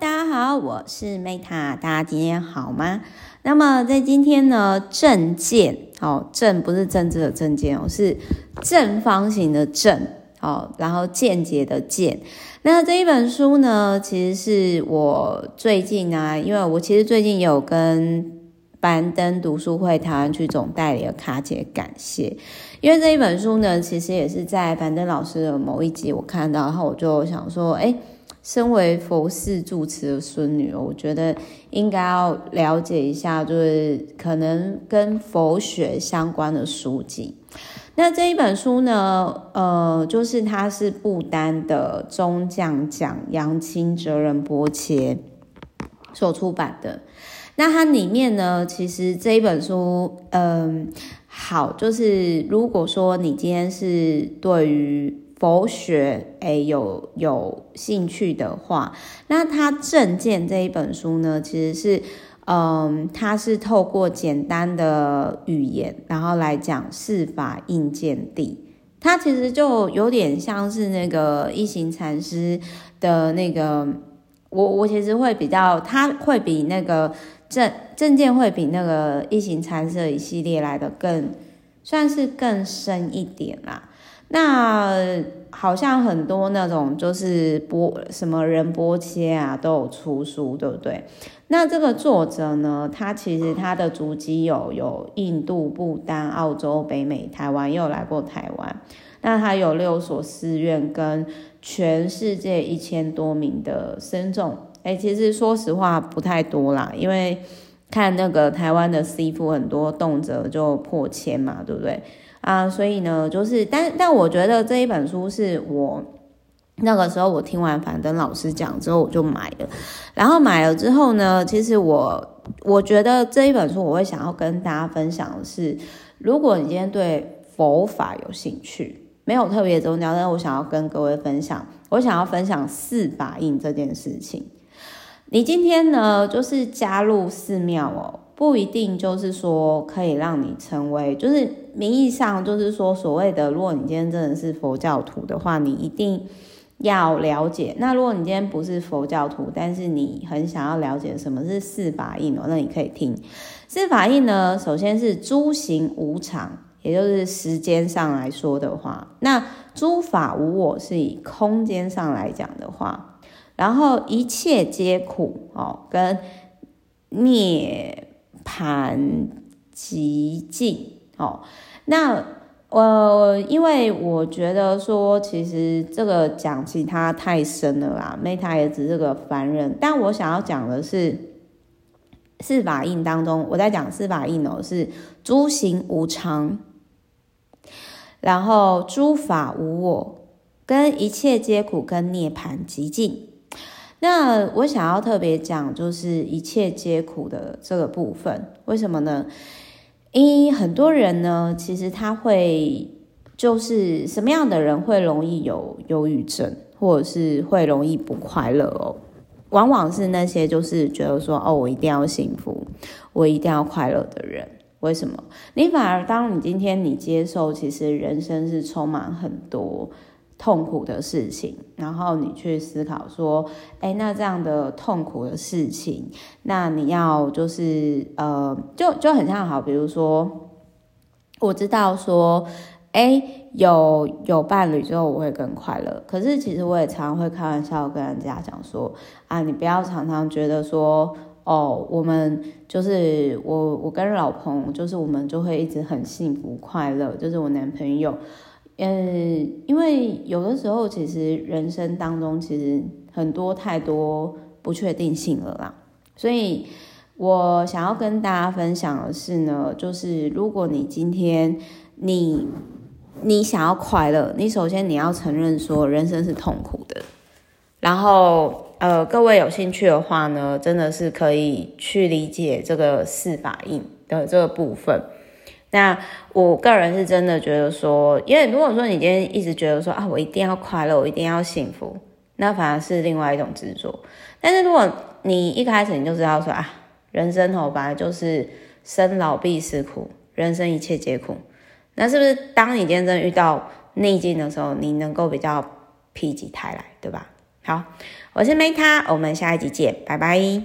大家好，我是 Meta，大家今天好吗？那么在今天呢，正见哦，正不是政治的正见哦，是正方形的正哦，然后见解的见。那这一本书呢，其实是我最近啊，因为我其实最近有跟樊登读书会台湾区总代理的卡姐感谢，因为这一本书呢，其实也是在樊登老师的某一集我看到，然后我就想说，哎。身为佛寺住持的孙女，我觉得应该要了解一下，就是可能跟佛学相关的书籍。那这一本书呢，呃，就是它是不丹的中将讲杨清哲仁波切所出版的。那它里面呢，其实这一本书，嗯、好，就是如果说你今天是对于佛学诶，有有兴趣的话，那他正见这一本书呢，其实是，嗯，他是透过简单的语言，然后来讲四法印见地。他其实就有点像是那个一行禅师的那个，我我其实会比较，他会比那个正正见会比那个一行禅师的一系列来的更算是更深一点啦。那好像很多那种就是波什么仁波切啊都有出书，对不对？那这个作者呢，他其实他的足迹有有印度、不丹、澳洲、北美、台湾，也有来过台湾。那他有六所寺院跟全世界一千多名的僧众。哎，其实说实话不太多啦，因为看那个台湾的师父很多动辄就破千嘛，对不对？啊，所以呢，就是，但但我觉得这一本书是我那个时候我听完樊登老师讲之后，我就买了。然后买了之后呢，其实我我觉得这一本书我会想要跟大家分享的是，如果你今天对佛法有兴趣，没有特别宗教，但是我想要跟各位分享，我想要分享四法印这件事情。你今天呢，就是加入寺庙哦。不一定就是说可以让你成为，就是名义上就是说所谓的，如果你今天真的是佛教徒的话，你一定要了解。那如果你今天不是佛教徒，但是你很想要了解什么是四法印哦，那你可以听四法印呢。首先是诸行无常，也就是时间上来说的话，那诸法无我是以空间上来讲的话，然后一切皆苦哦，跟涅。盘寂静哦，那呃，因为我觉得说，其实这个讲其他太深了啦，Meta 也只是个凡人。但我想要讲的是四法印当中，我在讲四法印哦，是诸行无常，然后诸法无我，跟一切皆苦，跟涅槃寂静。那我想要特别讲，就是一切皆苦的这个部分，为什么呢？因为很多人呢，其实他会就是什么样的人会容易有忧郁症，或者是会容易不快乐哦？往往是那些就是觉得说，哦，我一定要幸福，我一定要快乐的人。为什么？你反而当你今天你接受，其实人生是充满很多。痛苦的事情，然后你去思考说，哎，那这样的痛苦的事情，那你要就是呃，就就很像好，比如说，我知道说，哎，有有伴侣之后我会更快乐。可是其实我也常常会开玩笑跟人家讲说，啊，你不要常常觉得说，哦，我们就是我我跟老彭，就是我们就会一直很幸福快乐，就是我男朋友。嗯，因为有的时候，其实人生当中其实很多太多不确定性了啦。所以我想要跟大家分享的是呢，就是如果你今天你你想要快乐，你首先你要承认说人生是痛苦的。然后呃，各位有兴趣的话呢，真的是可以去理解这个四法印的这个部分。那我个人是真的觉得说，因为如果说你今天一直觉得说啊，我一定要快乐，我一定要幸福，那反而是另外一种执着。但是如果你一开始你就知道说啊，人生哦本来就是生老病死苦，人生一切皆苦，那是不是当你今天真的遇到逆境的时候，你能够比较否极泰来，对吧？好，我是 Meta，我们下一集见，拜拜。